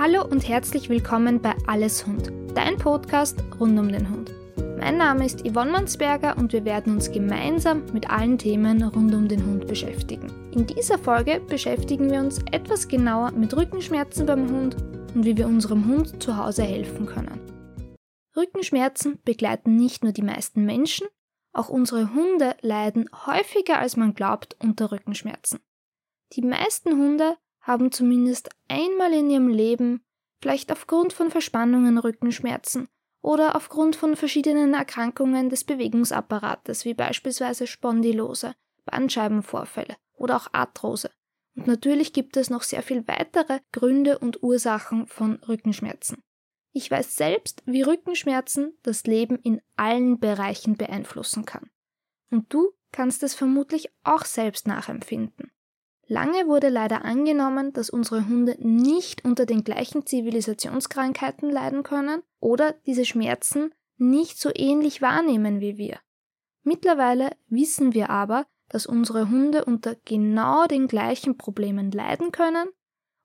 Hallo und herzlich willkommen bei Alles Hund, dein Podcast rund um den Hund. Mein Name ist Yvonne Mansberger und wir werden uns gemeinsam mit allen Themen rund um den Hund beschäftigen. In dieser Folge beschäftigen wir uns etwas genauer mit Rückenschmerzen beim Hund und wie wir unserem Hund zu Hause helfen können. Rückenschmerzen begleiten nicht nur die meisten Menschen, auch unsere Hunde leiden häufiger als man glaubt unter Rückenschmerzen. Die meisten Hunde haben zumindest einmal in ihrem Leben, vielleicht aufgrund von Verspannungen Rückenschmerzen oder aufgrund von verschiedenen Erkrankungen des Bewegungsapparates wie beispielsweise Spondylose, Bandscheibenvorfälle oder auch Arthrose. Und natürlich gibt es noch sehr viel weitere Gründe und Ursachen von Rückenschmerzen. Ich weiß selbst, wie Rückenschmerzen das Leben in allen Bereichen beeinflussen kann. Und du kannst es vermutlich auch selbst nachempfinden. Lange wurde leider angenommen, dass unsere Hunde nicht unter den gleichen Zivilisationskrankheiten leiden können oder diese Schmerzen nicht so ähnlich wahrnehmen wie wir. Mittlerweile wissen wir aber, dass unsere Hunde unter genau den gleichen Problemen leiden können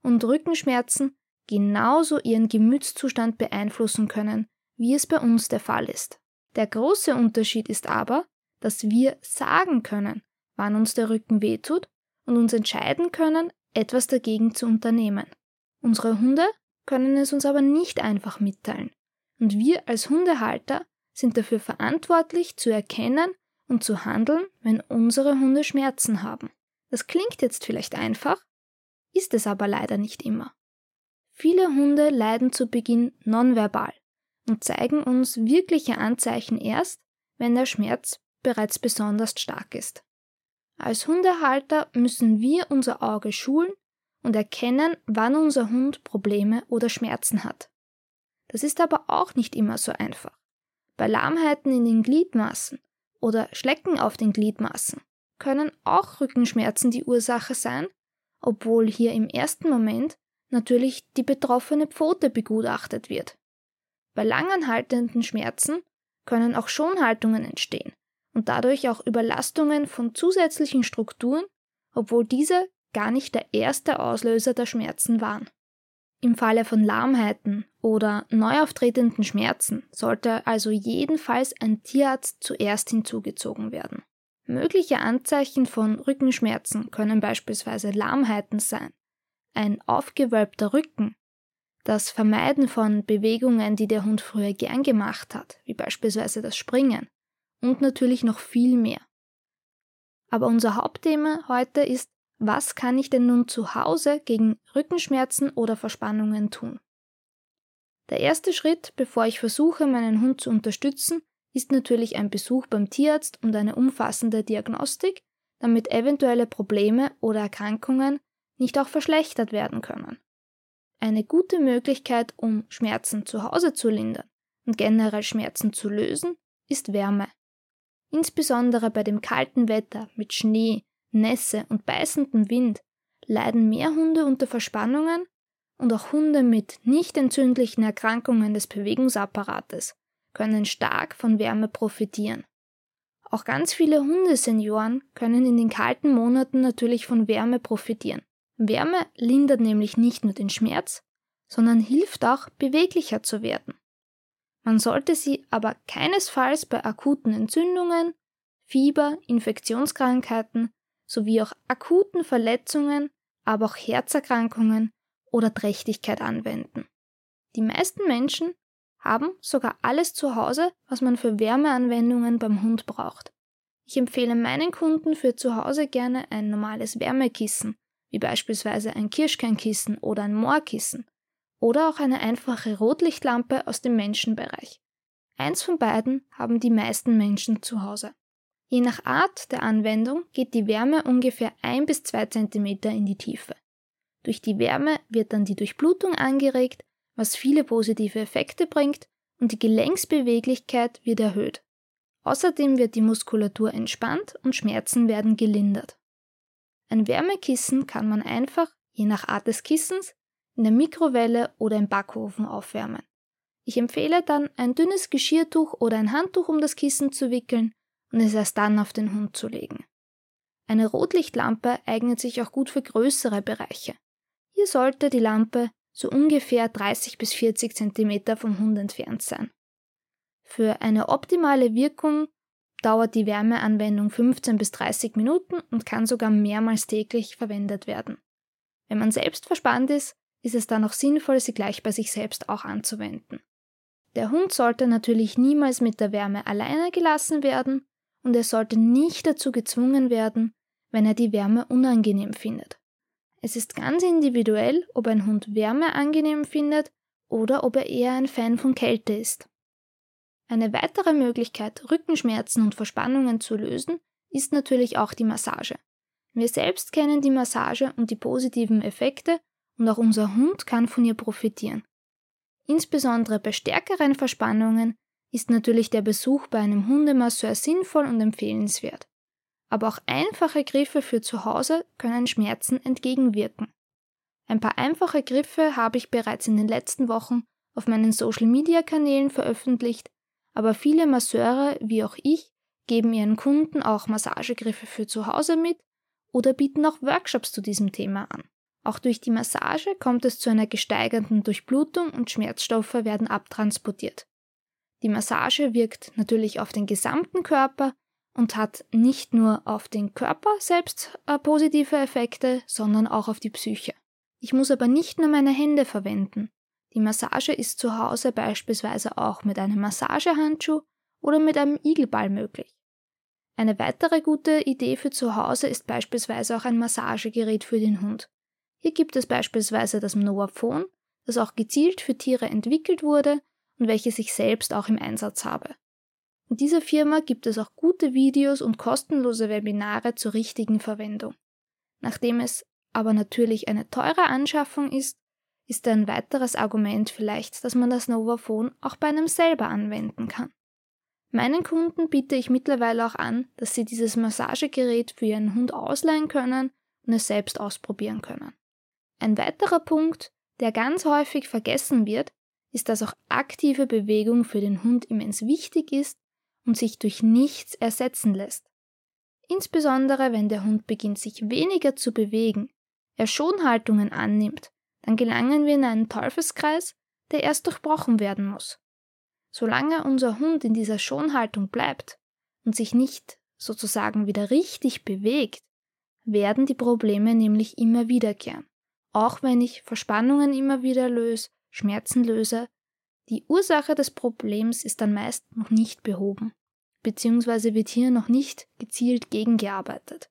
und Rückenschmerzen genauso ihren Gemütszustand beeinflussen können, wie es bei uns der Fall ist. Der große Unterschied ist aber, dass wir sagen können, wann uns der Rücken wehtut und uns entscheiden können, etwas dagegen zu unternehmen. Unsere Hunde können es uns aber nicht einfach mitteilen. Und wir als Hundehalter sind dafür verantwortlich zu erkennen und zu handeln, wenn unsere Hunde Schmerzen haben. Das klingt jetzt vielleicht einfach, ist es aber leider nicht immer. Viele Hunde leiden zu Beginn nonverbal und zeigen uns wirkliche Anzeichen erst, wenn der Schmerz bereits besonders stark ist. Als Hundehalter müssen wir unser Auge schulen und erkennen, wann unser Hund Probleme oder Schmerzen hat. Das ist aber auch nicht immer so einfach. Bei Lahmheiten in den Gliedmaßen oder Schlecken auf den Gliedmaßen können auch Rückenschmerzen die Ursache sein, obwohl hier im ersten Moment natürlich die betroffene Pfote begutachtet wird. Bei langanhaltenden Schmerzen können auch Schonhaltungen entstehen, und dadurch auch Überlastungen von zusätzlichen Strukturen, obwohl diese gar nicht der erste Auslöser der Schmerzen waren. Im Falle von Lahmheiten oder neu auftretenden Schmerzen sollte also jedenfalls ein Tierarzt zuerst hinzugezogen werden. Mögliche Anzeichen von Rückenschmerzen können beispielsweise Lahmheiten sein, ein aufgewölbter Rücken, das Vermeiden von Bewegungen, die der Hund früher gern gemacht hat, wie beispielsweise das Springen, und natürlich noch viel mehr. Aber unser Hauptthema heute ist, was kann ich denn nun zu Hause gegen Rückenschmerzen oder Verspannungen tun? Der erste Schritt, bevor ich versuche, meinen Hund zu unterstützen, ist natürlich ein Besuch beim Tierarzt und eine umfassende Diagnostik, damit eventuelle Probleme oder Erkrankungen nicht auch verschlechtert werden können. Eine gute Möglichkeit, um Schmerzen zu Hause zu lindern und generell Schmerzen zu lösen, ist Wärme. Insbesondere bei dem kalten Wetter mit Schnee, Nässe und beißendem Wind leiden mehr Hunde unter Verspannungen und auch Hunde mit nicht entzündlichen Erkrankungen des Bewegungsapparates können stark von Wärme profitieren. Auch ganz viele Hundesenioren können in den kalten Monaten natürlich von Wärme profitieren. Wärme lindert nämlich nicht nur den Schmerz, sondern hilft auch, beweglicher zu werden. Man sollte sie aber keinesfalls bei akuten Entzündungen, Fieber, Infektionskrankheiten sowie auch akuten Verletzungen, aber auch Herzerkrankungen oder Trächtigkeit anwenden. Die meisten Menschen haben sogar alles zu Hause, was man für Wärmeanwendungen beim Hund braucht. Ich empfehle meinen Kunden für zu Hause gerne ein normales Wärmekissen, wie beispielsweise ein Kirschkernkissen oder ein Moorkissen, oder auch eine einfache Rotlichtlampe aus dem Menschenbereich. Eins von beiden haben die meisten Menschen zu Hause. Je nach Art der Anwendung geht die Wärme ungefähr 1 bis 2 cm in die Tiefe. Durch die Wärme wird dann die Durchblutung angeregt, was viele positive Effekte bringt und die Gelenksbeweglichkeit wird erhöht. Außerdem wird die Muskulatur entspannt und Schmerzen werden gelindert. Ein Wärmekissen kann man einfach, je nach Art des Kissens, in der Mikrowelle oder im Backofen aufwärmen. Ich empfehle dann, ein dünnes Geschirrtuch oder ein Handtuch um das Kissen zu wickeln und es erst dann auf den Hund zu legen. Eine Rotlichtlampe eignet sich auch gut für größere Bereiche. Hier sollte die Lampe so ungefähr 30 bis 40 cm vom Hund entfernt sein. Für eine optimale Wirkung dauert die Wärmeanwendung 15 bis 30 Minuten und kann sogar mehrmals täglich verwendet werden. Wenn man selbst verspannt ist, ist es dann auch sinnvoll, sie gleich bei sich selbst auch anzuwenden. Der Hund sollte natürlich niemals mit der Wärme alleine gelassen werden und er sollte nicht dazu gezwungen werden, wenn er die Wärme unangenehm findet. Es ist ganz individuell, ob ein Hund Wärme angenehm findet oder ob er eher ein Fan von Kälte ist. Eine weitere Möglichkeit, Rückenschmerzen und Verspannungen zu lösen, ist natürlich auch die Massage. Wir selbst kennen die Massage und die positiven Effekte und auch unser Hund kann von ihr profitieren. Insbesondere bei stärkeren Verspannungen ist natürlich der Besuch bei einem Hundemasseur sinnvoll und empfehlenswert. Aber auch einfache Griffe für zu Hause können Schmerzen entgegenwirken. Ein paar einfache Griffe habe ich bereits in den letzten Wochen auf meinen Social-Media-Kanälen veröffentlicht, aber viele Masseure wie auch ich geben ihren Kunden auch Massagegriffe für zu Hause mit oder bieten auch Workshops zu diesem Thema an. Auch durch die Massage kommt es zu einer gesteigerten Durchblutung und Schmerzstoffe werden abtransportiert. Die Massage wirkt natürlich auf den gesamten Körper und hat nicht nur auf den Körper selbst äh, positive Effekte, sondern auch auf die Psyche. Ich muss aber nicht nur meine Hände verwenden. Die Massage ist zu Hause beispielsweise auch mit einem Massagehandschuh oder mit einem Igelball möglich. Eine weitere gute Idee für zu Hause ist beispielsweise auch ein Massagegerät für den Hund. Hier gibt es beispielsweise das Noaphone, das auch gezielt für Tiere entwickelt wurde und welches ich selbst auch im Einsatz habe. In dieser Firma gibt es auch gute Videos und kostenlose Webinare zur richtigen Verwendung. Nachdem es aber natürlich eine teure Anschaffung ist, ist ein weiteres Argument vielleicht, dass man das Novaphone auch bei einem selber anwenden kann. Meinen Kunden biete ich mittlerweile auch an, dass sie dieses Massagegerät für ihren Hund ausleihen können und es selbst ausprobieren können. Ein weiterer Punkt, der ganz häufig vergessen wird, ist, dass auch aktive Bewegung für den Hund immens wichtig ist und sich durch nichts ersetzen lässt. Insbesondere wenn der Hund beginnt, sich weniger zu bewegen, er Schonhaltungen annimmt, dann gelangen wir in einen Teufelskreis, der erst durchbrochen werden muss. Solange unser Hund in dieser Schonhaltung bleibt und sich nicht sozusagen wieder richtig bewegt, werden die Probleme nämlich immer wiederkehren. Auch wenn ich Verspannungen immer wieder löse, Schmerzen löse, die Ursache des Problems ist dann meist noch nicht behoben, beziehungsweise wird hier noch nicht gezielt gegengearbeitet.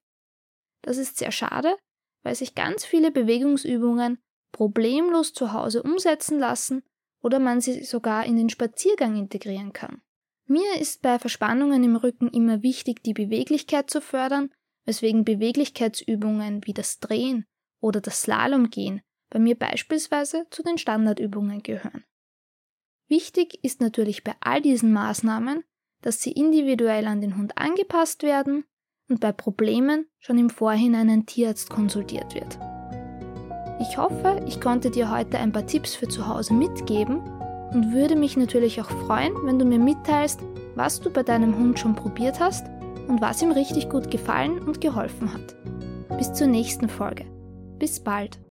Das ist sehr schade, weil sich ganz viele Bewegungsübungen problemlos zu Hause umsetzen lassen oder man sie sogar in den Spaziergang integrieren kann. Mir ist bei Verspannungen im Rücken immer wichtig, die Beweglichkeit zu fördern, weswegen Beweglichkeitsübungen wie das Drehen oder das Slalomgehen bei mir beispielsweise zu den Standardübungen gehören. Wichtig ist natürlich bei all diesen Maßnahmen, dass sie individuell an den Hund angepasst werden und bei Problemen schon im Vorhinein ein Tierarzt konsultiert wird. Ich hoffe, ich konnte dir heute ein paar Tipps für zu Hause mitgeben und würde mich natürlich auch freuen, wenn du mir mitteilst, was du bei deinem Hund schon probiert hast und was ihm richtig gut gefallen und geholfen hat. Bis zur nächsten Folge. Bis bald.